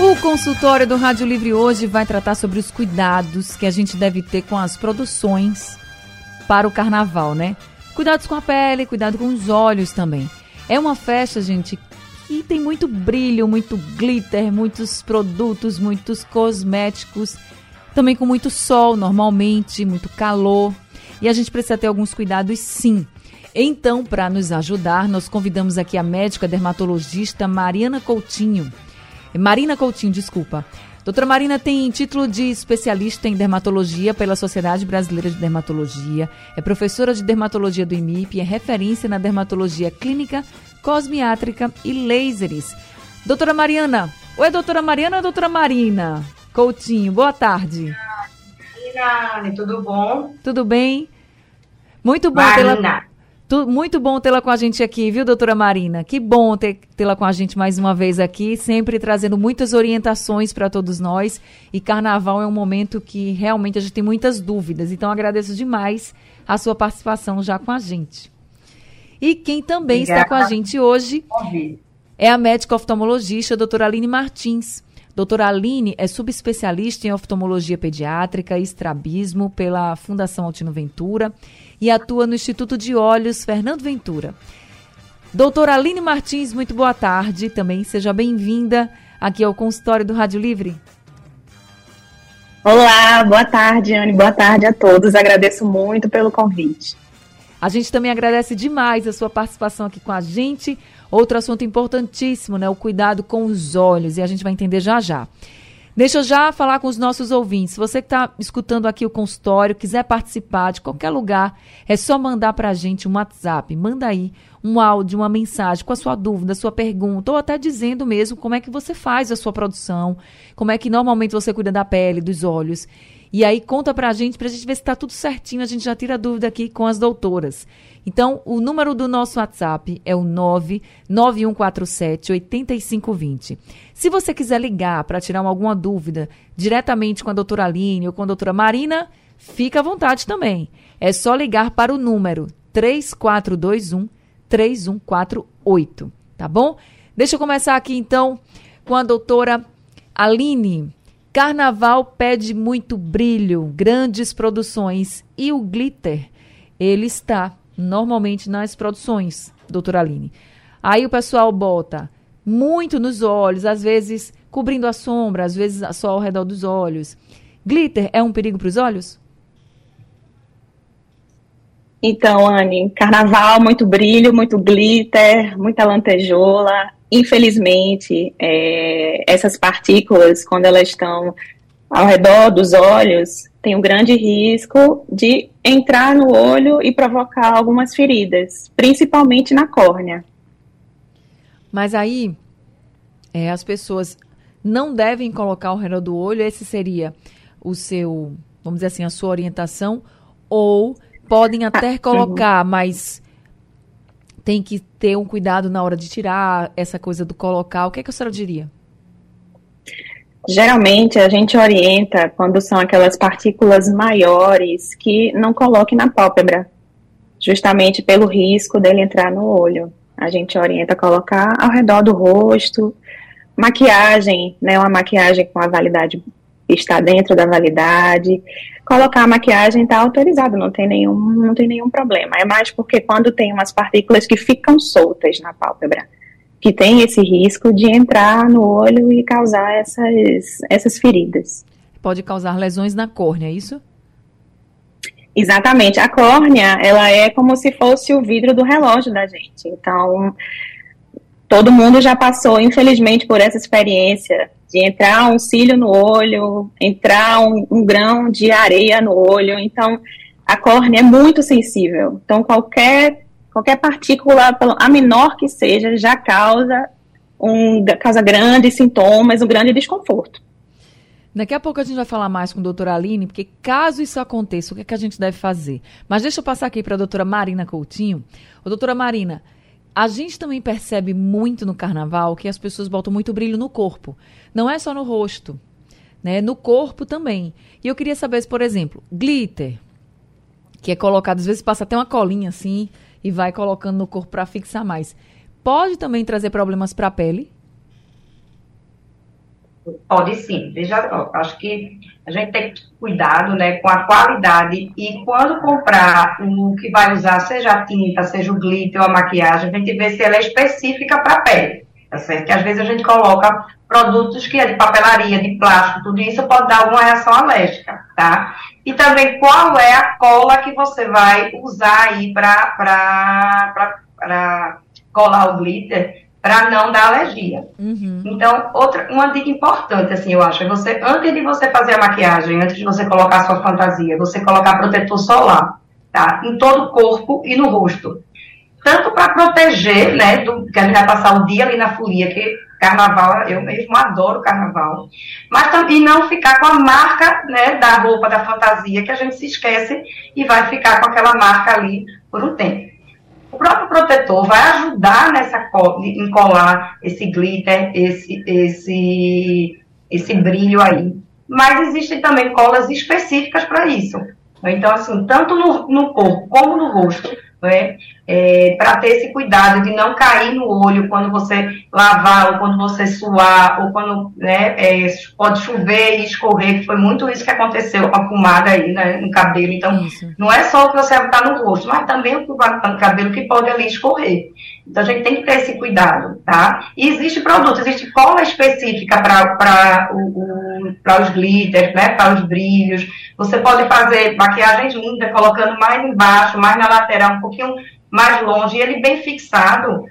O consultório do Rádio Livre hoje vai tratar sobre os cuidados que a gente deve ter com as produções para o carnaval, né? Cuidados com a pele, cuidado com os olhos também. É uma festa, gente, que tem muito brilho, muito glitter, muitos produtos, muitos cosméticos, também com muito sol normalmente, muito calor. E a gente precisa ter alguns cuidados sim. Então, para nos ajudar, nós convidamos aqui a médica dermatologista Mariana Coutinho Marina Coutinho, desculpa. Doutora Marina tem título de especialista em dermatologia pela Sociedade Brasileira de Dermatologia, é professora de dermatologia do IMIP, é referência na dermatologia clínica, cosmiátrica e lasers. Doutora Mariana, oi doutora Mariana ou doutora Marina? Coutinho, boa tarde. Mariana, tudo bom? Tudo bem? Muito bom tê-la muito bom tê-la com a gente aqui, viu, doutora Marina? Que bom tê-la com a gente mais uma vez aqui, sempre trazendo muitas orientações para todos nós. E carnaval é um momento que realmente a gente tem muitas dúvidas. Então agradeço demais a sua participação já com a gente. E quem também Obrigada. está com a gente hoje é a médica oftalmologista, doutora Aline Martins. Doutora Aline é subespecialista em oftalmologia pediátrica e estrabismo pela Fundação Altino Ventura e atua no Instituto de Olhos Fernando Ventura. Doutora Aline Martins, muito boa tarde também. Seja bem-vinda aqui ao consultório do Rádio Livre. Olá, boa tarde, Anne. Boa tarde a todos. Agradeço muito pelo convite. A gente também agradece demais a sua participação aqui com a gente. Outro assunto importantíssimo, né? O cuidado com os olhos. E a gente vai entender já já. Deixa eu já falar com os nossos ouvintes. Você que está escutando aqui o consultório, quiser participar de qualquer lugar, é só mandar para a gente um WhatsApp. Manda aí um áudio, uma mensagem com a sua dúvida, sua pergunta, ou até dizendo mesmo como é que você faz a sua produção, como é que normalmente você cuida da pele, dos olhos. E aí conta para a gente, para a gente ver se está tudo certinho, a gente já tira dúvida aqui com as doutoras. Então, o número do nosso WhatsApp é o 99147 8520. Se você quiser ligar para tirar alguma dúvida diretamente com a doutora Aline ou com a doutora Marina, fica à vontade também. É só ligar para o número 3421 3148, tá bom? Deixa eu começar aqui então com a doutora Aline. Carnaval pede muito brilho, grandes produções e o glitter, ele está normalmente nas produções, doutora Aline. Aí o pessoal bota muito nos olhos, às vezes cobrindo a sombra, às vezes só ao redor dos olhos. Glitter é um perigo para os olhos? Então, Anne, carnaval, muito brilho, muito glitter, muita lantejola. Infelizmente, é, essas partículas, quando elas estão ao redor dos olhos, tem um grande risco de entrar no olho e provocar algumas feridas, principalmente na córnea. Mas aí, é, as pessoas não devem colocar ao redor do olho, esse seria o seu, vamos dizer assim, a sua orientação, ou podem até ah, colocar, uhum. mas tem que ter um cuidado na hora de tirar essa coisa do colocar. O que, é que a senhora diria? Geralmente a gente orienta quando são aquelas partículas maiores que não coloque na pálpebra, justamente pelo risco dele entrar no olho. A gente orienta a colocar ao redor do rosto, maquiagem, né, uma maquiagem com a validade está dentro da validade. Colocar a maquiagem está autorizado, não tem nenhum, não tem nenhum problema. É mais porque quando tem umas partículas que ficam soltas na pálpebra que tem esse risco de entrar no olho e causar essas, essas feridas. Pode causar lesões na córnea, é isso? Exatamente. A córnea, ela é como se fosse o vidro do relógio da gente. Então, todo mundo já passou, infelizmente, por essa experiência de entrar um cílio no olho, entrar um, um grão de areia no olho. Então, a córnea é muito sensível. Então, qualquer qualquer partícula, a menor que seja, já causa um causa grandes sintomas, um grande desconforto. Daqui a pouco a gente vai falar mais com a doutora Aline, porque caso isso aconteça, o que, é que a gente deve fazer? Mas deixa eu passar aqui para a doutora Marina Coutinho. Ô, doutora Marina, a gente também percebe muito no carnaval que as pessoas botam muito brilho no corpo. Não é só no rosto, né? No corpo também. E eu queria saber, por exemplo, glitter, que é colocado, às vezes passa até uma colinha assim e vai colocando no corpo para fixar mais. Pode também trazer problemas para a pele? Pode sim. Veja, acho que a gente tem que cuidado né, com a qualidade e quando comprar o que vai usar, seja a tinta, seja o glitter ou a maquiagem, a gente vê se ela é específica para a pele. Tá certo? Que às vezes a gente coloca produtos que é de papelaria, de plástico, tudo isso pode dar alguma reação alérgica, tá? E também qual é a cola que você vai usar aí para colar o glitter para não dar alergia. Uhum. Então, outra, uma dica importante, assim, eu acho, é você, antes de você fazer a maquiagem, antes de você colocar a sua fantasia, você colocar protetor solar, tá? Em todo o corpo e no rosto. Tanto para proteger, né, do, que a gente vai passar o dia ali na folia, que carnaval, eu mesmo adoro carnaval, mas também não ficar com a marca, né, da roupa, da fantasia, que a gente se esquece e vai ficar com aquela marca ali por um tempo. O próprio protetor vai ajudar nessa em colar esse glitter, esse, esse, esse brilho aí. Mas existem também colas específicas para isso. Então, assim, tanto no, no corpo como no rosto, né? É, para ter esse cuidado de não cair no olho quando você lavar, ou quando você suar, ou quando né, é, pode chover e escorrer, que foi muito isso que aconteceu com a pomada aí né, no cabelo. Então, isso. não é só o que você botar no rosto, mas também o que vai no cabelo que pode ali escorrer. Então, a gente tem que ter esse cuidado, tá? E existe produto, existe cola específica para os glitters, né, para os brilhos. Você pode fazer maquiagens lindas, colocando mais embaixo, mais na lateral, um pouquinho mais longe, e ele bem fixado.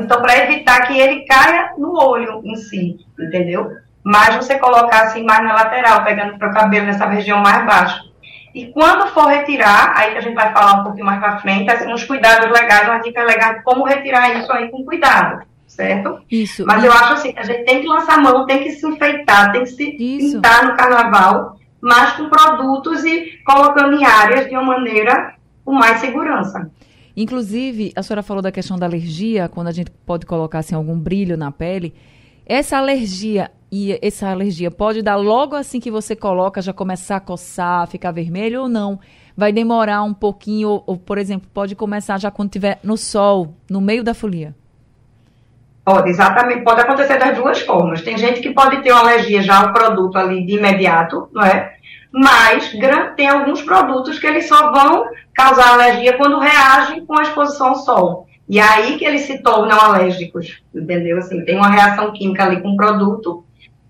Então, para evitar que ele caia no olho em si, entendeu? Mas você colocar assim mais na lateral, pegando para o cabelo nessa região mais baixa. E quando for retirar, aí que a gente vai falar um pouquinho mais para frente, assim, uns cuidados legais, uma dica legal de como retirar isso aí com cuidado, certo? Isso. Mas isso. eu acho assim, a gente tem que lançar mão, tem que se enfeitar, tem que se isso. pintar no carnaval, mas com produtos e colocando em áreas de uma maneira com mais segurança. Inclusive, a senhora falou da questão da alergia, quando a gente pode colocar assim, algum brilho na pele. Essa alergia e essa alergia pode dar logo assim que você coloca, já começar a coçar, ficar vermelho ou não? Vai demorar um pouquinho, ou, ou por exemplo, pode começar já quando estiver no sol, no meio da folia? Pode, exatamente, pode acontecer das duas formas. Tem gente que pode ter uma alergia já ao produto ali de imediato, não é? Mas tem alguns produtos que eles só vão causar alergia quando reagem com a exposição ao sol. E aí que eles se tornam alérgicos, entendeu? Assim, tem uma reação química ali com o produto.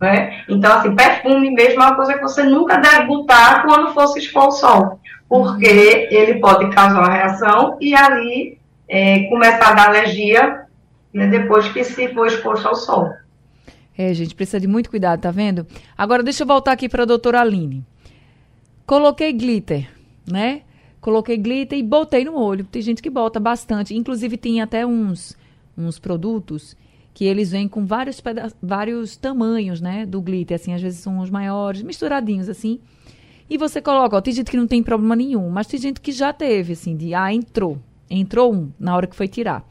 Né? Então, assim, perfume mesmo é uma coisa que você nunca deve botar quando for se expor ao sol, porque ele pode causar uma reação e ali é, começar a dar alergia né, depois que se for exposto ao sol. É, gente, precisa de muito cuidado, tá vendo? Agora, deixa eu voltar aqui para a doutora Aline. Coloquei glitter, né? Coloquei glitter e botei no olho. Tem gente que bota bastante. Inclusive, tem até uns, uns produtos que eles vêm com vários, vários tamanhos, né? Do glitter, assim. Às vezes são os maiores, misturadinhos, assim. E você coloca, ó, tem gente que não tem problema nenhum, mas tem gente que já teve, assim, de, ah, entrou. Entrou um na hora que foi tirar.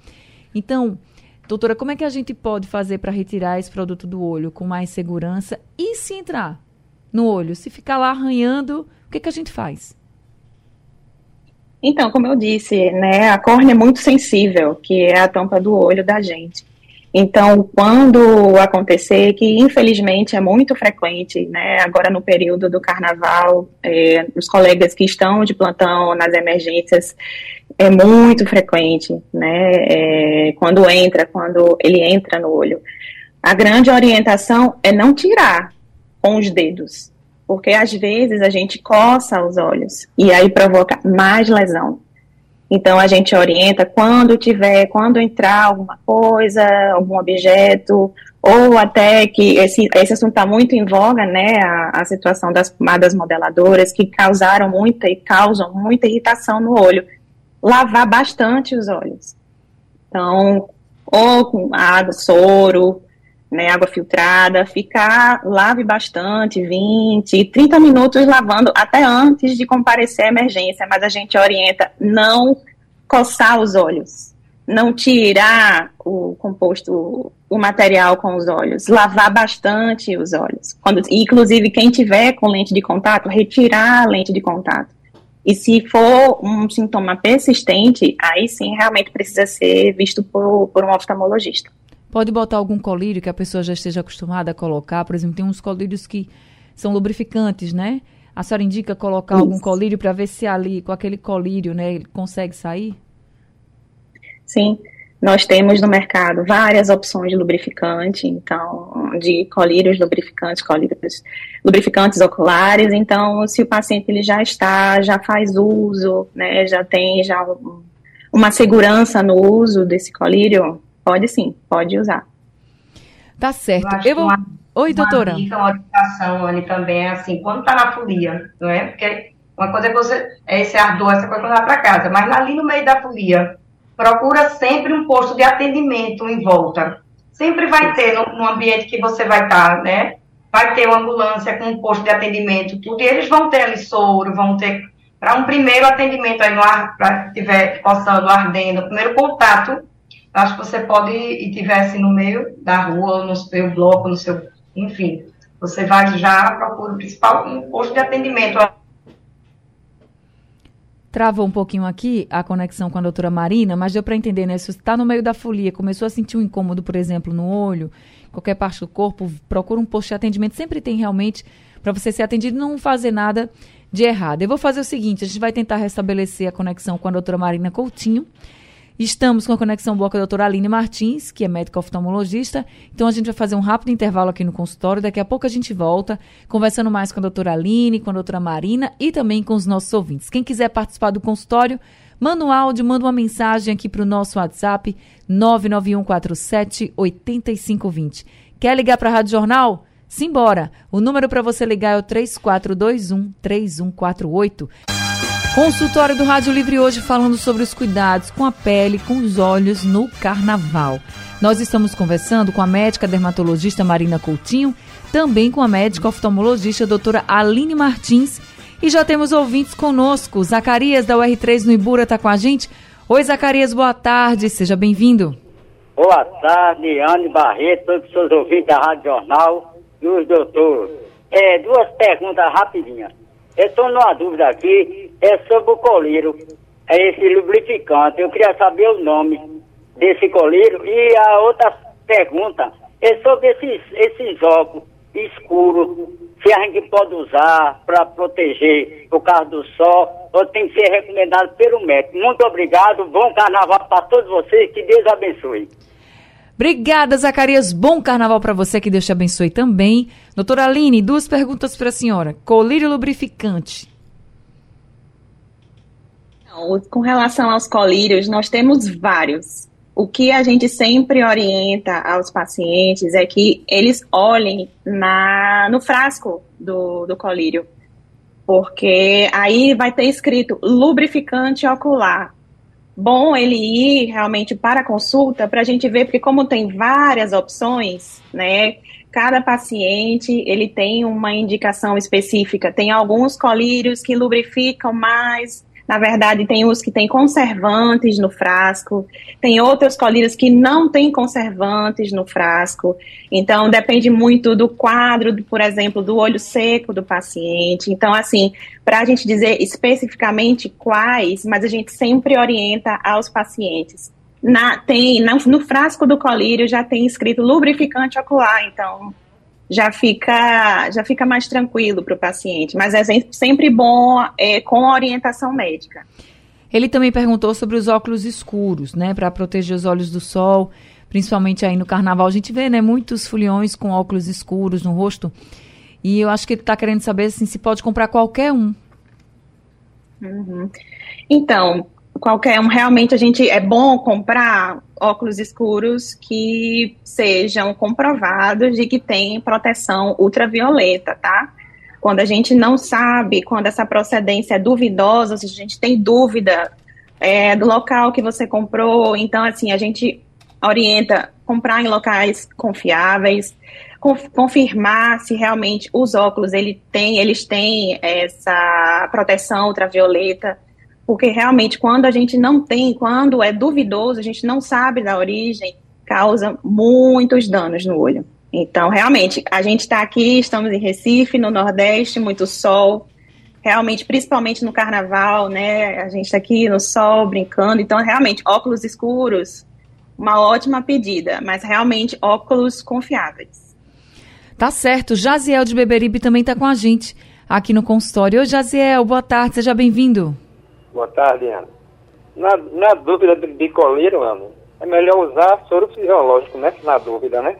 Então, doutora, como é que a gente pode fazer para retirar esse produto do olho com mais segurança e se entrar no olho? Se ficar lá arranhando, o que, que a gente faz? Então, como eu disse, né, a córnea é muito sensível, que é a tampa do olho da gente. Então, quando acontecer, que infelizmente é muito frequente, né, agora no período do carnaval, é, os colegas que estão de plantão nas emergências, é muito frequente, né, é, quando entra, quando ele entra no olho. A grande orientação é não tirar com os dedos, porque às vezes a gente coça os olhos e aí provoca mais lesão. Então a gente orienta quando tiver, quando entrar alguma coisa, algum objeto, ou até que esse, esse assunto está muito em voga, né, a, a situação das pomadas modeladoras que causaram muita e causam muita irritação no olho. Lavar bastante os olhos. Então, ou com água, soro, né, água filtrada, ficar, lave bastante, 20, 30 minutos lavando até antes de comparecer à emergência, mas a gente orienta não coçar os olhos, não tirar o composto, o material com os olhos, lavar bastante os olhos. Quando, inclusive, quem tiver com lente de contato, retirar a lente de contato. E se for um sintoma persistente, aí sim realmente precisa ser visto por, por um oftalmologista. Pode botar algum colírio que a pessoa já esteja acostumada a colocar. Por exemplo, tem uns colírios que são lubrificantes, né? A senhora indica colocar Isso. algum colírio para ver se ali, com aquele colírio, né, ele consegue sair? Sim, nós temos no mercado várias opções de lubrificante, então, de colírios lubrificantes, colírios lubrificantes oculares. Então, se o paciente ele já está, já faz uso, né, já tem já uma segurança no uso desse colírio, Pode sim, pode usar. Tá certo. Eu, eu vou... Uma, Oi, doutora. Uma dica, uma orientação, Anne, também é assim, quando tá na folia, não é? Porque uma coisa é que você, é esse ardor, essa coisa levar para casa, mas ali no meio da folia, procura sempre um posto de atendimento em volta. Sempre vai ter no, no ambiente que você vai estar, tá, né? Vai ter uma ambulância com um posto de atendimento, tudo, e eles vão ter ali soro, vão ter para um primeiro atendimento aí no ar, para estiver coçando, ardendo, o primeiro contato acho que você pode e tivesse no meio da rua, no seu bloco, no seu, enfim, você vai já procura o principal um posto de atendimento. Travou um pouquinho aqui a conexão com a doutora Marina, mas deu para entender, né? Se você está no meio da folia, começou a sentir um incômodo, por exemplo, no olho, qualquer parte do corpo, procura um posto de atendimento. Sempre tem realmente para você ser atendido e não fazer nada de errado. Eu vou fazer o seguinte: a gente vai tentar restabelecer a conexão com a doutora Marina Coutinho. Estamos com a Conexão Boa com a doutora Aline Martins, que é médica oftalmologista. Então a gente vai fazer um rápido intervalo aqui no consultório. Daqui a pouco a gente volta, conversando mais com a doutora Aline, com a doutora Marina e também com os nossos ouvintes. Quem quiser participar do consultório, manda um áudio, manda uma mensagem aqui para o nosso WhatsApp 99147 8520. Quer ligar para a Rádio Jornal? Simbora! O número para você ligar é o 3421 3148. Consultório do Rádio Livre hoje falando sobre os cuidados com a pele, com os olhos no carnaval. Nós estamos conversando com a médica dermatologista Marina Coutinho, também com a médica oftalmologista doutora Aline Martins. E já temos ouvintes conosco. Zacarias da UR3 no Ibura está com a gente. Oi, Zacarias, boa tarde, seja bem-vindo. Boa tarde, Anne Barreto, todos os seus ouvintes da Rádio Jornal e os doutores. É, duas perguntas rapidinhas. Eu estou numa dúvida aqui, é sobre o colírio, é esse lubrificante. Eu queria saber o nome desse colírio. E a outra pergunta é sobre esses, esses óculos escuros, se a gente pode usar para proteger o carro do sol, ou tem que ser recomendado pelo médico. Muito obrigado, bom carnaval para todos vocês, que Deus abençoe. Obrigada, Zacarias. Bom carnaval para você, que Deus te abençoe também. Doutora Aline, duas perguntas para a senhora. Colírio lubrificante. Com relação aos colírios, nós temos vários. O que a gente sempre orienta aos pacientes é que eles olhem na, no frasco do, do colírio, porque aí vai ter escrito lubrificante ocular bom ele ir realmente para a consulta para a gente ver, porque como tem várias opções, né? Cada paciente ele tem uma indicação específica. Tem alguns colírios que lubrificam mais na verdade, tem os que têm conservantes no frasco, tem outros colírios que não têm conservantes no frasco. Então, depende muito do quadro, por exemplo, do olho seco do paciente. Então, assim, para a gente dizer especificamente quais, mas a gente sempre orienta aos pacientes. Na, tem, no, no frasco do colírio já tem escrito lubrificante ocular, então já fica, já fica mais tranquilo para o paciente. Mas é sempre bom é, com orientação médica. Ele também perguntou sobre os óculos escuros, né, para proteger os olhos do sol, principalmente aí no carnaval. A gente vê, né, muitos foliões com óculos escuros no rosto. E eu acho que ele está querendo saber assim, se pode comprar qualquer um. Uhum. Então, qualquer um, realmente a gente é bom comprar óculos escuros que sejam comprovados de que tem proteção ultravioleta, tá? Quando a gente não sabe, quando essa procedência é duvidosa, se a gente tem dúvida é, do local que você comprou, então assim, a gente orienta comprar em locais confiáveis, confirmar se realmente os óculos ele tem, eles têm essa proteção ultravioleta, porque realmente quando a gente não tem, quando é duvidoso, a gente não sabe da origem, causa muitos danos no olho. Então, realmente, a gente está aqui, estamos em Recife, no Nordeste, muito sol, realmente, principalmente no Carnaval, né? A gente está aqui no sol, brincando. Então, realmente, óculos escuros, uma ótima pedida, mas realmente óculos confiáveis. Tá certo. Jaziel de Beberibe também está com a gente aqui no consultório. Oi, Jaziel, boa tarde, seja bem-vindo. Boa tarde, Ana. Na, na dúvida de bicoleiro, Ana, é melhor usar soro fisiológico, né? Na dúvida, né?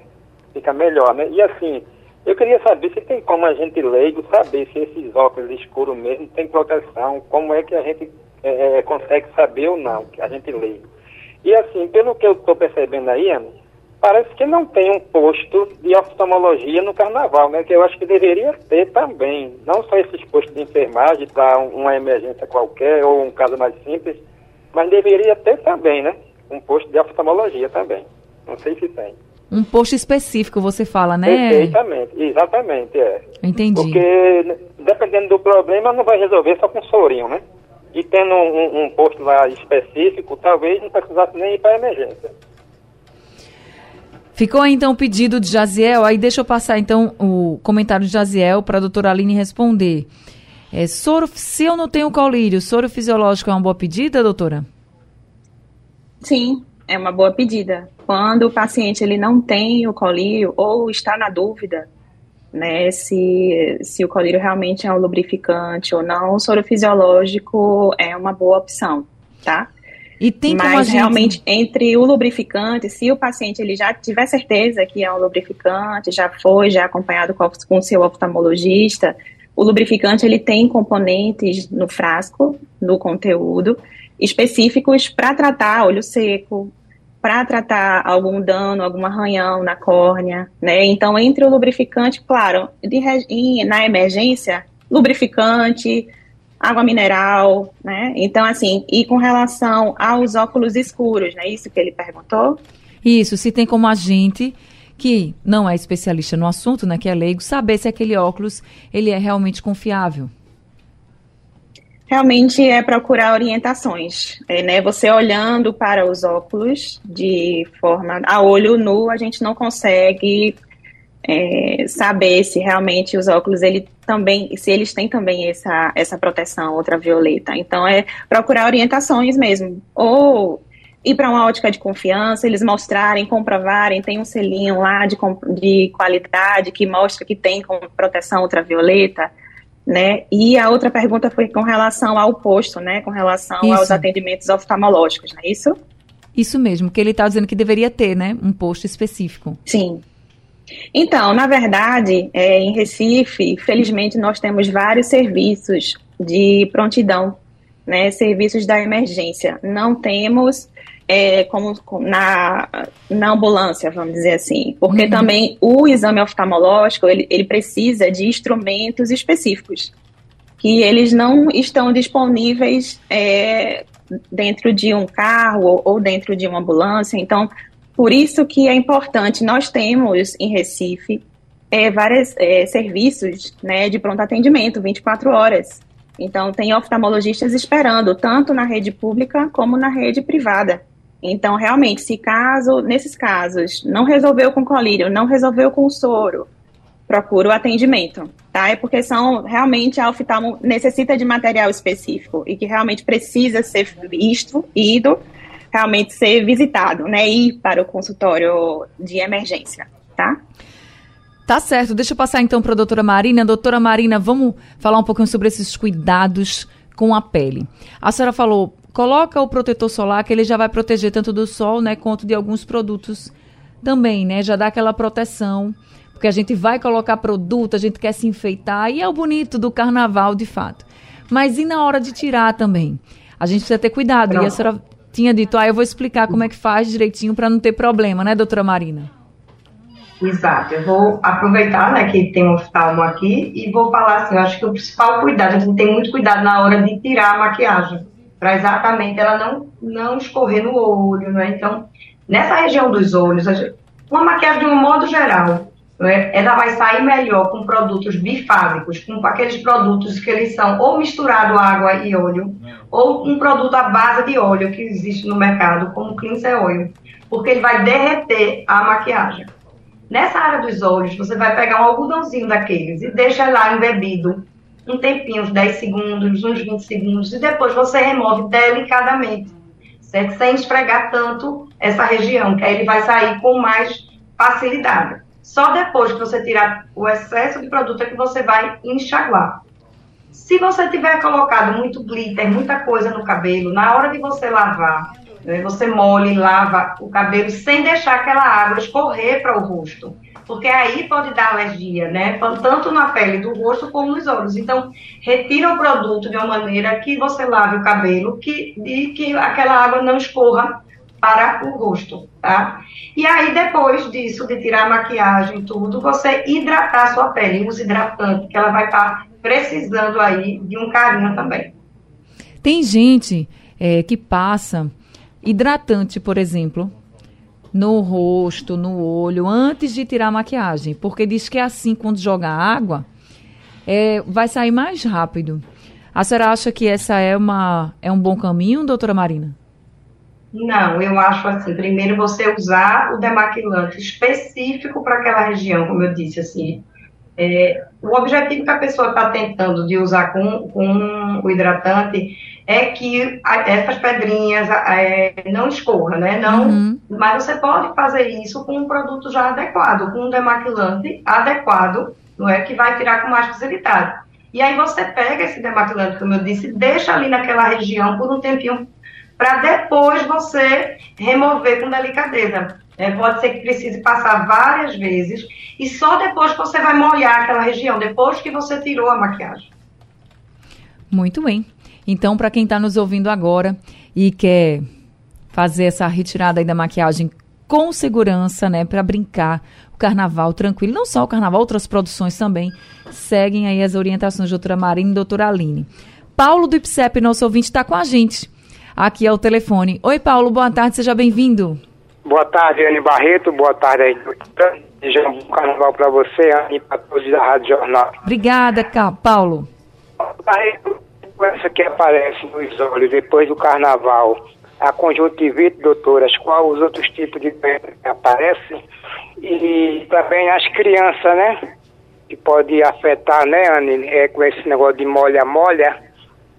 Fica melhor, né? E assim, eu queria saber se tem como a gente leigo saber se esses óculos escuros mesmo tem proteção, como é que a gente é, é consegue saber ou não, que a gente leigo. E assim, pelo que eu estou percebendo aí, Ana, parece que não tem um posto de oftalmologia no carnaval, né? Que eu acho que deveria ter também. Não só esses postos de enfermagem para uma emergência qualquer ou um caso mais simples, mas deveria ter também, né? Um posto de oftalmologia também. Não sei se tem. Um posto específico, você fala, né? Perfeitamente, exatamente, é. Entendi. Porque dependendo do problema, não vai resolver só com sorinho, né? E tendo um, um posto lá específico, talvez não precisasse nem ir para emergência. Ficou então o pedido de Jaziel, aí deixa eu passar então o comentário de Jaziel para a doutora Aline responder. É, soro, se eu não tenho colírio, soro fisiológico é uma boa pedida, doutora? Sim, é uma boa pedida. Quando o paciente ele não tem o colírio ou está na dúvida, né, se, se o colírio realmente é um lubrificante ou não, o soro fisiológico é uma boa opção, tá? E tem Mas como gente... realmente entre o lubrificante, se o paciente ele já tiver certeza que é um lubrificante, já foi, já acompanhado com, com o seu oftalmologista, o lubrificante ele tem componentes no frasco, no conteúdo, específicos para tratar olho seco, para tratar algum dano, algum arranhão na córnea, né? Então, entre o lubrificante, claro, de, na emergência, lubrificante, água mineral, né? Então, assim, e com relação aos óculos escuros, né? Isso que ele perguntou? Isso, se tem como a gente que não é especialista no assunto, né, que é leigo, saber se aquele óculos ele é realmente confiável. Realmente é procurar orientações, é, né? Você olhando para os óculos de forma a olho nu, a gente não consegue é, saber se realmente os óculos ele também, se eles têm também essa, essa proteção ultravioleta. Então é procurar orientações mesmo, ou ir para uma ótica de confiança, eles mostrarem, comprovarem, tem um selinho lá de, de qualidade que mostra que tem com proteção ultravioleta, né? E a outra pergunta foi com relação ao posto, né? Com relação isso. aos atendimentos oftalmológicos, não é isso? Isso mesmo, que ele está dizendo que deveria ter, né? Um posto específico. Sim, então, na verdade, é, em Recife, felizmente, nós temos vários serviços de prontidão, né, serviços da emergência. Não temos é, como na, na ambulância, vamos dizer assim, porque uhum. também o exame oftalmológico ele, ele precisa de instrumentos específicos que eles não estão disponíveis é, dentro de um carro ou, ou dentro de uma ambulância. Então, por isso que é importante, nós temos em Recife é, vários é, serviços né, de pronto atendimento, 24 horas. Então, tem oftalmologistas esperando, tanto na rede pública como na rede privada. Então, realmente, se caso, nesses casos, não resolveu com colírio, não resolveu com soro, procura o atendimento, tá? É porque são, realmente, a oftalmo necessita de material específico e que realmente precisa ser visto, ido realmente ser visitado, né? Ir para o consultório de emergência, tá? Tá certo. Deixa eu passar então para a doutora Marina. Doutora Marina, vamos falar um pouquinho sobre esses cuidados com a pele. A senhora falou, coloca o protetor solar que ele já vai proteger tanto do sol, né, quanto de alguns produtos também, né? Já dá aquela proteção, porque a gente vai colocar produto, a gente quer se enfeitar e é o bonito do carnaval, de fato. Mas e na hora de tirar também? A gente precisa ter cuidado. Não. E a senhora tinha dito, ah, eu vou explicar como é que faz direitinho para não ter problema, né, doutora Marina? Exato, eu vou aproveitar, né, que tem um oftalmo aqui e vou falar assim, eu acho que o principal cuidado, a gente tem muito cuidado na hora de tirar a maquiagem, para exatamente ela não, não escorrer no olho, né, então Nessa região dos olhos, uma maquiagem de um modo geral, né, ela vai sair melhor com produtos bifásicos, com aqueles produtos que eles são ou misturado água e óleo, ou um produto à base de óleo que existe no mercado, como o cleanser oil, porque ele vai derreter a maquiagem. Nessa área dos olhos, você vai pegar um algodãozinho daqueles e deixa lá embebido um tempinho, uns 10 segundos, uns 20 segundos, e depois você remove delicadamente, certo? Sem esfregar tanto essa região, que aí ele vai sair com mais facilidade. Só depois que você tirar o excesso de produto é que você vai enxaguar. Se você tiver colocado muito glitter, muita coisa no cabelo, na hora de você lavar, né, você molha e lava o cabelo sem deixar aquela água escorrer para o rosto porque aí pode dar alergia, né? Tanto na pele do rosto como nos olhos. Então, retira o produto de uma maneira que você lave o cabelo que, e que aquela água não escorra para o rosto, tá? E aí, depois disso, de tirar a maquiagem e tudo, você hidratar a sua pele, use hidratante, que ela vai estar tá precisando aí de um carinho também. Tem gente é, que passa hidratante, por exemplo, no rosto, no olho, antes de tirar a maquiagem, porque diz que é assim, quando joga água, é, vai sair mais rápido. A senhora acha que essa é, uma, é um bom caminho, doutora Marina? Não, eu acho assim, primeiro você usar o demaquilante específico para aquela região, como eu disse, assim, é, o objetivo que a pessoa está tentando de usar com, com o hidratante é que essas pedrinhas é, não escorram, né? Não, uhum. Mas você pode fazer isso com um produto já adequado, com um demaquilante adequado, não é? Que vai tirar com mais facilidade. E aí você pega esse demaquilante, como eu disse, deixa ali naquela região por um tempinho, para depois você remover com delicadeza. É, pode ser que precise passar várias vezes e só depois que você vai molhar aquela região, depois que você tirou a maquiagem. Muito bem. Então, para quem está nos ouvindo agora e quer fazer essa retirada da maquiagem com segurança, né, para brincar o carnaval tranquilo, não só o carnaval, outras produções também seguem aí as orientações da doutora Marina e doutora Aline. Paulo do IPSEP, nosso ouvinte, está com a gente. Aqui é o telefone. Oi, Paulo, boa tarde, seja bem-vindo. Boa tarde, Anne Barreto, boa tarde aí. Desejo um bom carnaval para você, Anne, para todos da Rádio Jornal. Obrigada, Paulo. Barreto, essa que aparece nos olhos depois do carnaval, a conjuntivite, doutoras, quais os outros tipos de doença que aparecem? E também as crianças, né? Que pode afetar, né, Anne, é, com esse negócio de molha-molha,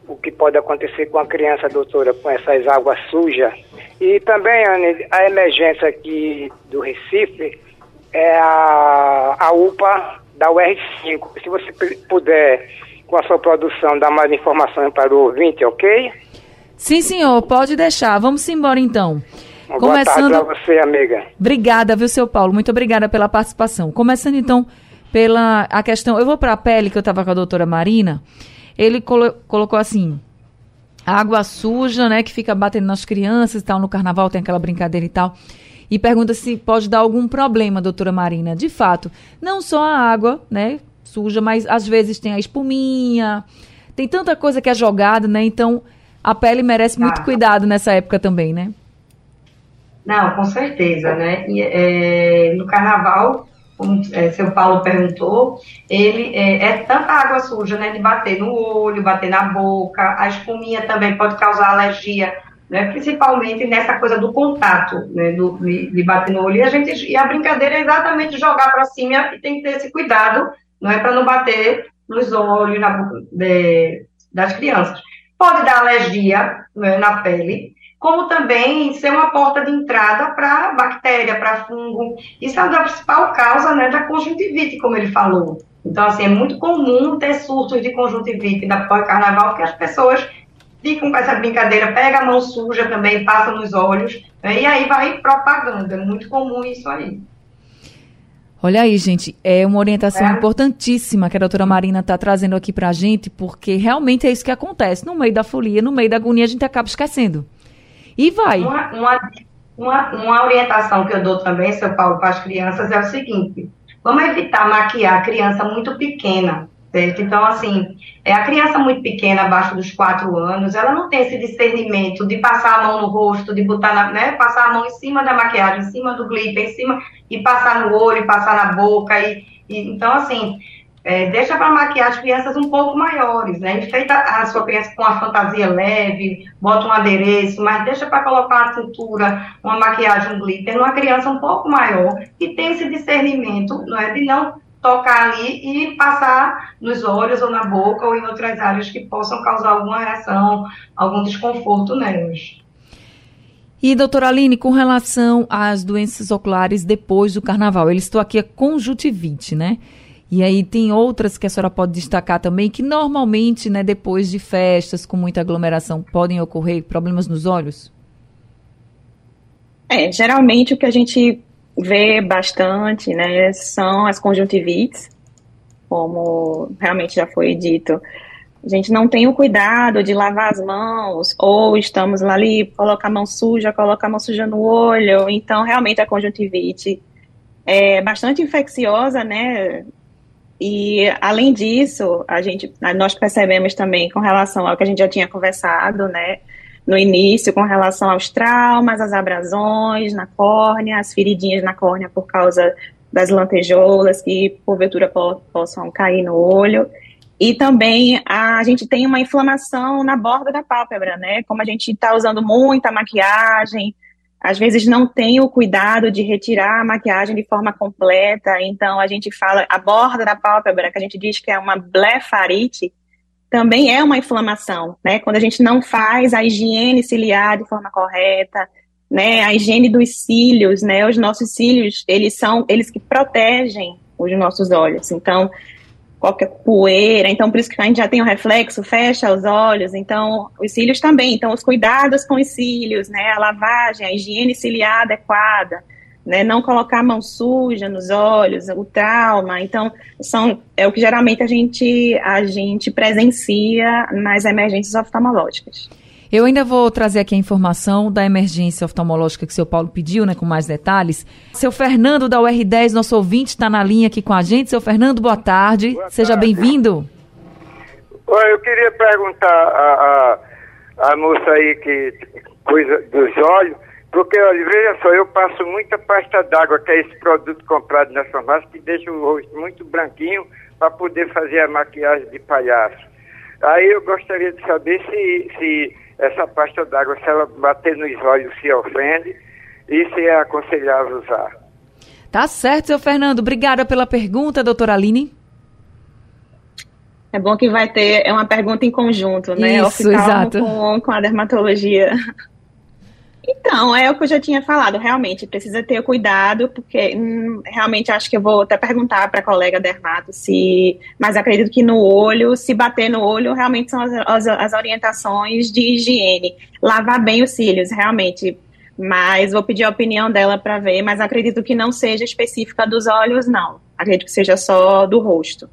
o que pode acontecer com a criança, doutora, com essas águas sujas. E também, Anne, a emergência aqui do Recife é a, a UPA da UR5. Se você puder com a sua produção dar mais informações para o ouvinte, ok? Sim, senhor, pode deixar. Vamos embora então. Uma Começando... Boa tarde para você, amiga. Obrigada, viu, seu Paulo? Muito obrigada pela participação. Começando então pela a questão. Eu vou para a pele, que eu estava com a doutora Marina. Ele colo colocou assim: água suja, né, que fica batendo nas crianças e tal. No carnaval tem aquela brincadeira e tal. E pergunta se pode dar algum problema, doutora Marina. De fato, não só a água, né, suja, mas às vezes tem a espuminha, tem tanta coisa que é jogada, né? Então a pele merece muito ah. cuidado nessa época também, né? Não, com certeza, né? E, é, no carnaval, como é, seu Paulo perguntou, ele é, é, tanta água suja, né? De bater no olho, bater na boca, a espuminha também pode causar alergia, né? Principalmente nessa coisa do contato, né? Do, de, de bater no olho. E a, gente, e a brincadeira é exatamente jogar para cima e tem que ter esse cuidado não é para não bater nos olhos na, de, das crianças. Pode dar alergia é, na pele, como também ser uma porta de entrada para bactéria, para fungo. Isso é a principal causa né, da conjuntivite, como ele falou. Então, assim, é muito comum ter surtos de conjuntivite da pós-carnaval, porque as pessoas ficam com essa brincadeira, pega a mão suja também, passa nos olhos, né, e aí vai propaganda. É muito comum isso aí. Olha aí, gente, é uma orientação é. importantíssima que a doutora Marina está trazendo aqui para a gente, porque realmente é isso que acontece. No meio da folia, no meio da agonia, a gente acaba esquecendo. E vai. Uma, uma, uma, uma orientação que eu dou também, seu Paulo, para as crianças é o seguinte: vamos evitar maquiar a criança muito pequena, Certo? Então, assim, é, a criança muito pequena, abaixo dos quatro anos, ela não tem esse discernimento de passar a mão no rosto, de botar, na, né, passar a mão em cima da maquiagem, em cima do glitter, em cima, e passar no olho, passar na boca, e, e então, assim, é, deixa para maquiar as crianças um pouco maiores, né? Enfeita a sua criança com uma fantasia leve, bota um adereço, mas deixa para colocar uma cintura, uma maquiagem, um glitter, numa criança um pouco maior, que tem esse discernimento, não é? De não tocar ali e passar nos olhos ou na boca ou em outras áreas que possam causar alguma reação, algum desconforto nelas. E, doutora Aline, com relação às doenças oculares depois do carnaval, eles estão aqui a conjuntivite, né? E aí tem outras que a senhora pode destacar também, que normalmente, né, depois de festas com muita aglomeração, podem ocorrer problemas nos olhos? É, geralmente o que a gente vê bastante, né, são as conjuntivites, como realmente já foi dito. A gente não tem o cuidado de lavar as mãos, ou estamos lá ali, coloca a mão suja, coloca a mão suja no olho, então realmente a conjuntivite é bastante infecciosa, né, e além disso, a gente, nós percebemos também com relação ao que a gente já tinha conversado, né, no início com relação aos traumas, às abrasões na córnea, as feridinhas na córnea por causa das lantejoulas que porventura po possam cair no olho. E também a, a gente tem uma inflamação na borda da pálpebra, né? Como a gente está usando muita maquiagem, às vezes não tem o cuidado de retirar a maquiagem de forma completa, então a gente fala a borda da pálpebra, que a gente diz que é uma blefarite, também é uma inflamação, né? Quando a gente não faz a higiene ciliar de forma correta, né? A higiene dos cílios, né? Os nossos cílios, eles são eles que protegem os nossos olhos. Então, qualquer poeira, então por isso que a gente já tem o reflexo, fecha os olhos, então os cílios também, então os cuidados com os cílios, né? A lavagem, a higiene ciliar adequada né, não colocar a mão suja nos olhos, o trauma. Então, são, é o que geralmente a gente, a gente presencia nas emergências oftalmológicas. Eu ainda vou trazer aqui a informação da emergência oftalmológica que o seu Paulo pediu, né, com mais detalhes. Seu Fernando da UR10, nosso ouvinte, está na linha aqui com a gente. Seu Fernando, boa tarde. Boa Seja bem-vindo. Eu queria perguntar a, a, a moça aí que coisa dos olhos porque, olha, veja só, eu passo muita pasta d'água, que é esse produto comprado na farmácia, que deixa o rosto muito branquinho para poder fazer a maquiagem de palhaço. Aí eu gostaria de saber se, se essa pasta d'água, se ela bater nos olhos, se ofende e se é aconselhável usar. Tá certo, seu Fernando. Obrigada pela pergunta, doutora Aline. É bom que vai ter, é uma pergunta em conjunto, né? Isso, exato. Com, com a dermatologia. Então, é o que eu já tinha falado, realmente, precisa ter cuidado, porque hum, realmente acho que eu vou até perguntar para a colega Dermato se. Mas acredito que no olho, se bater no olho, realmente são as, as, as orientações de higiene. Lavar bem os cílios, realmente. Mas vou pedir a opinião dela para ver, mas acredito que não seja específica dos olhos, não. Acredito que seja só do rosto.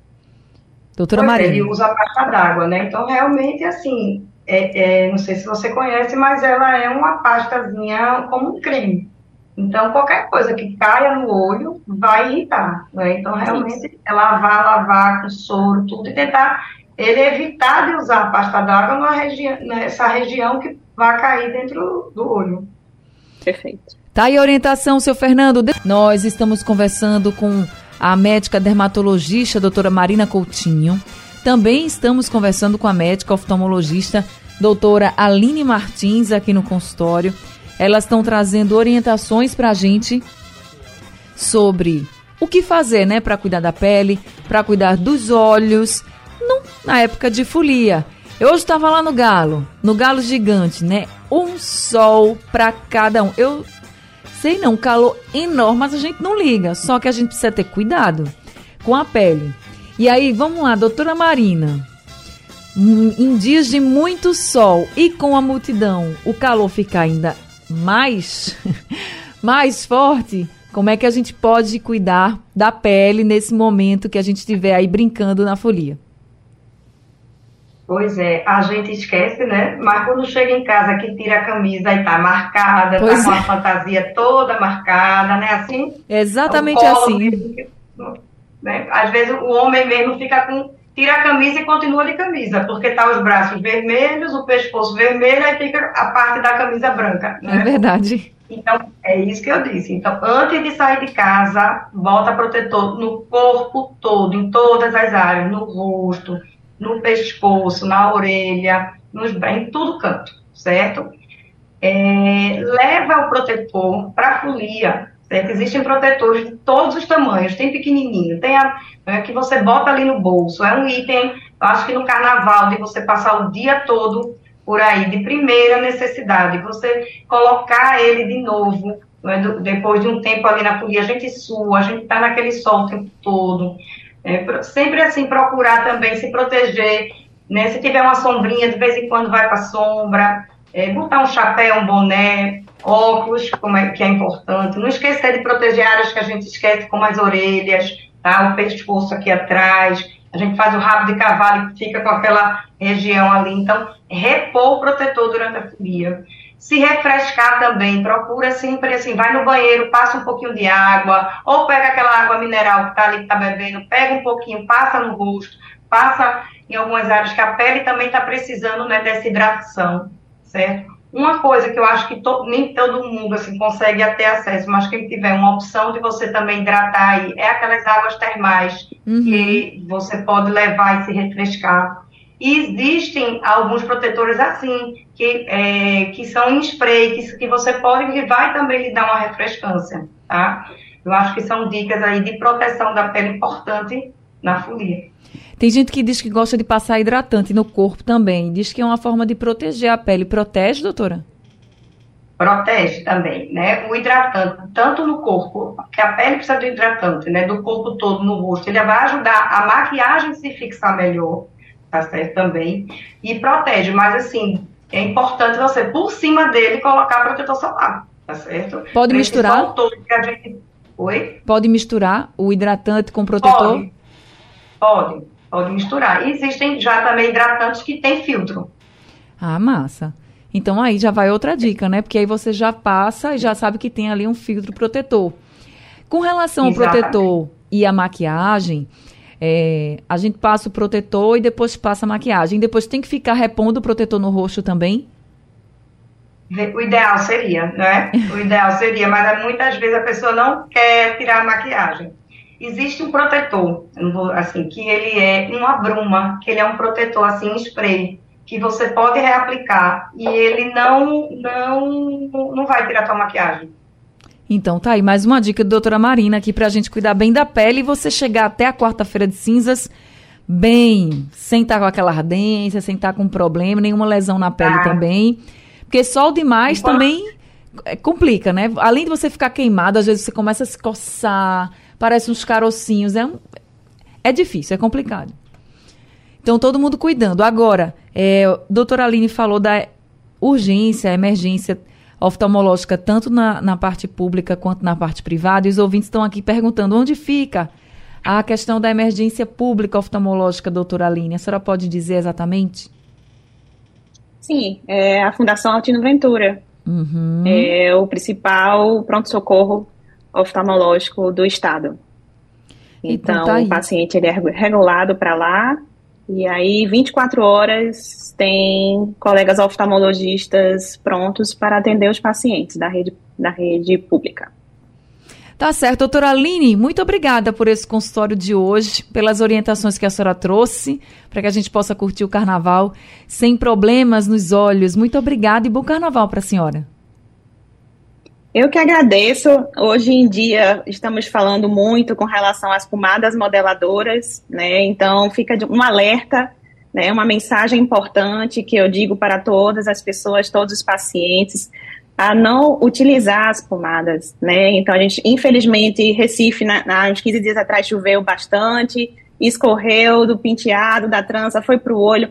Doutora Maria. Ele usa a pasta d'água, né? Então, realmente, assim, é, é, não sei se você conhece, mas ela é uma pastazinha como um creme. Então, qualquer coisa que caia no olho vai irritar. Né? Então, realmente, é lavar, lavar com soro, tudo, e tentar ele evitar de usar a pasta d'água regi nessa região que vai cair dentro do olho. Perfeito. Tá aí a orientação, seu Fernando. Nós estamos conversando com a médica dermatologista, doutora Marina Coutinho. Também estamos conversando com a médica oftalmologista doutora Aline Martins aqui no consultório. Elas estão trazendo orientações para a gente sobre o que fazer, né, para cuidar da pele, para cuidar dos olhos, na época de folia. Eu hoje estava lá no Galo, no Galo Gigante, né? Um sol para cada um. Eu sei não, calor enorme, mas a gente não liga. Só que a gente precisa ter cuidado com a pele. E aí, vamos lá, doutora Marina em dias de muito sol e com a multidão, o calor fica ainda mais, mais forte, como é que a gente pode cuidar da pele nesse momento que a gente estiver aí brincando na folia? Pois é, a gente esquece, né? Mas quando chega em casa que tira a camisa e tá marcada, tá pois tá com é. a fantasia toda marcada, né? Assim? Exatamente assim. né? Às vezes o homem mesmo fica com tira a camisa e continua de camisa, porque tá os braços vermelhos, o pescoço vermelho, aí fica a parte da camisa branca. Né? É verdade. Então, é isso que eu disse. Então, antes de sair de casa, bota protetor no corpo todo, em todas as áreas, no rosto, no pescoço, na orelha, nos, em tudo canto, certo? É, leva o protetor para a folia, certo? Existem protetores de todos os tamanhos, tem pequenininho, tem a é, que você bota ali no bolso, é um item, acho que no carnaval, de você passar o dia todo por aí, de primeira necessidade, você colocar ele de novo, né, do, depois de um tempo ali na folia, a gente sua, a gente está naquele sol o tempo todo, é, sempre assim, procurar também se proteger, né, se tiver uma sombrinha, de vez em quando vai para sombra, é, botar um chapéu, um boné, óculos, como é, que é importante. Não esquecer de proteger áreas que a gente esquece, como as orelhas, tá? o pescoço aqui atrás. A gente faz o rabo de cavalo e fica com aquela região ali. Então, repor o protetor durante a folia. Se refrescar também, procura sempre assim, vai no banheiro, passa um pouquinho de água, ou pega aquela água mineral que está ali, que está bebendo, pega um pouquinho, passa no rosto, passa em algumas áreas que a pele também está precisando né, dessa hidratação certo? Uma coisa que eu acho que to, nem todo mundo assim, consegue ter acesso, mas quem tiver uma opção de você também hidratar aí, é aquelas águas termais uhum. que você pode levar e se refrescar. E existem alguns protetores assim, que, é, que são em spray, que, que você pode, que vai também lhe dar uma refrescância, tá? Eu acho que são dicas aí de proteção da pele importante na folia. Tem gente que diz que gosta de passar hidratante no corpo também. Diz que é uma forma de proteger a pele. Protege, doutora? Protege também, né? O hidratante, tanto no corpo, que a pele precisa de hidratante, né? Do corpo todo, no rosto. Ele vai ajudar a maquiagem se fixar melhor, tá certo? Também. E protege, mas assim, é importante você, por cima dele, colocar protetor solar, tá certo? Pode misturar? Todo que a gente... Oi? Pode misturar o hidratante com o protetor? Pode. Pode pode misturar. E existem já também hidratantes que tem filtro. Ah, massa. Então aí já vai outra dica, né? Porque aí você já passa e já sabe que tem ali um filtro protetor. Com relação ao Exatamente. protetor e a maquiagem, é, a gente passa o protetor e depois passa a maquiagem. Depois tem que ficar repondo o protetor no rosto também? O ideal seria, né? O ideal seria, mas muitas vezes a pessoa não quer tirar a maquiagem existe um protetor, assim, que ele é uma bruma, que ele é um protetor, assim, spray, que você pode reaplicar e ele não, não, não vai tirar a tua maquiagem. Então tá aí, mais uma dica do doutora Marina aqui pra gente cuidar bem da pele e você chegar até a quarta-feira de cinzas bem, sem estar tá com aquela ardência, sem estar tá com problema, nenhuma lesão na pele ah. também. Porque sol demais Enquanto... também é, complica, né? Além de você ficar queimado, às vezes você começa a se coçar, parece uns carocinhos. É, um, é difícil, é complicado. Então, todo mundo cuidando. Agora, é, a doutora Aline falou da urgência, emergência oftalmológica, tanto na, na parte pública quanto na parte privada. E os ouvintes estão aqui perguntando onde fica a questão da emergência pública oftalmológica, doutora Aline. A senhora pode dizer exatamente? Sim, é a Fundação Altino Ventura. Uhum. É o principal pronto-socorro oftalmológico do estado. Então, então tá o paciente ele é regulado para lá e aí 24 horas tem colegas oftalmologistas prontos para atender os pacientes da rede, da rede pública. Tá certo, doutora Aline, muito obrigada por esse consultório de hoje, pelas orientações que a senhora trouxe, para que a gente possa curtir o carnaval sem problemas nos olhos. Muito obrigada e bom carnaval para a senhora. Eu que agradeço. Hoje em dia estamos falando muito com relação às pomadas modeladoras, né? Então fica um alerta, né? Uma mensagem importante que eu digo para todas as pessoas, todos os pacientes, a não utilizar as pomadas, né? Então a gente, infelizmente, Recife, na, na, uns 15 dias atrás choveu bastante, escorreu do penteado, da trança, foi para o olho.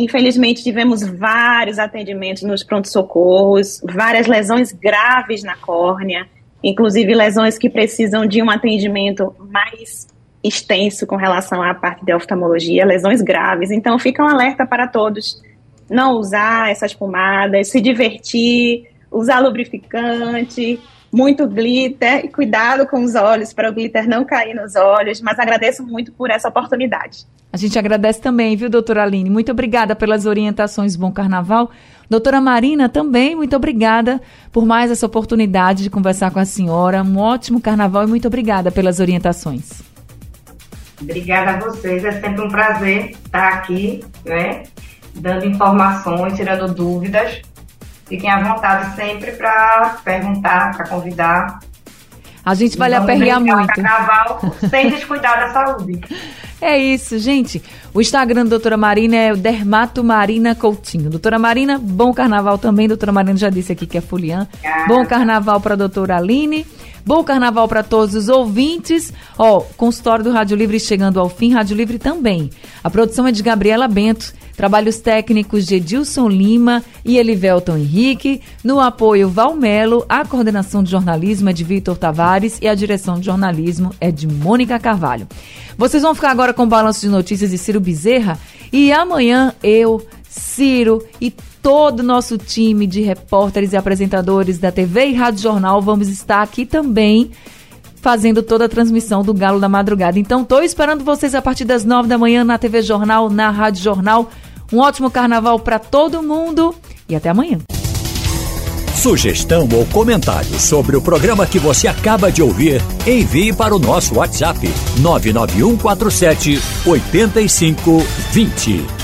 Infelizmente, tivemos vários atendimentos nos pronto-socorros, várias lesões graves na córnea, inclusive lesões que precisam de um atendimento mais extenso com relação à parte de oftalmologia, lesões graves. Então, fica um alerta para todos: não usar essas pomadas, se divertir, usar lubrificante, muito glitter e cuidado com os olhos para o glitter não cair nos olhos, mas agradeço muito por essa oportunidade. A gente agradece também, viu, doutora Aline? Muito obrigada pelas orientações. Bom carnaval. Doutora Marina, também muito obrigada por mais essa oportunidade de conversar com a senhora. Um ótimo carnaval e muito obrigada pelas orientações. Obrigada a vocês, é sempre um prazer estar aqui, né? Dando informações, tirando dúvidas. Fiquem à vontade sempre para perguntar, para convidar. A gente vai lhe aperrear muito. Carnaval sem descuidar da saúde. É isso, gente. O Instagram da doutora Marina é o Dermato Marina Coutinho. Doutora Marina, bom carnaval também. Doutora Marina já disse aqui que é Fulian. Bom carnaval para a doutora Aline. Bom carnaval para todos os ouvintes. Ó, oh, consultório do Rádio Livre chegando ao fim, Rádio Livre também. A produção é de Gabriela Bento. Trabalhos técnicos de Edilson Lima e Elivelton Henrique. No apoio Valmelo, a coordenação de jornalismo é de Vitor Tavares e a direção de jornalismo é de Mônica Carvalho. Vocês vão ficar agora com o balanço de notícias de Ciro Bezerra e amanhã eu, Ciro e todo o nosso time de repórteres e apresentadores da TV e Rádio Jornal vamos estar aqui também fazendo toda a transmissão do Galo da Madrugada. Então, estou esperando vocês a partir das nove da manhã na TV Jornal, na Rádio Jornal. Um ótimo carnaval para todo mundo e até amanhã. Sugestão ou comentário sobre o programa que você acaba de ouvir, envie para o nosso WhatsApp 99147 8520.